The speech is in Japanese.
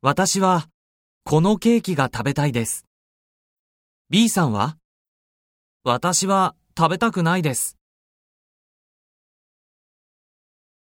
私は、このケーキが食べたいです。B さんは？私は食べたくないです。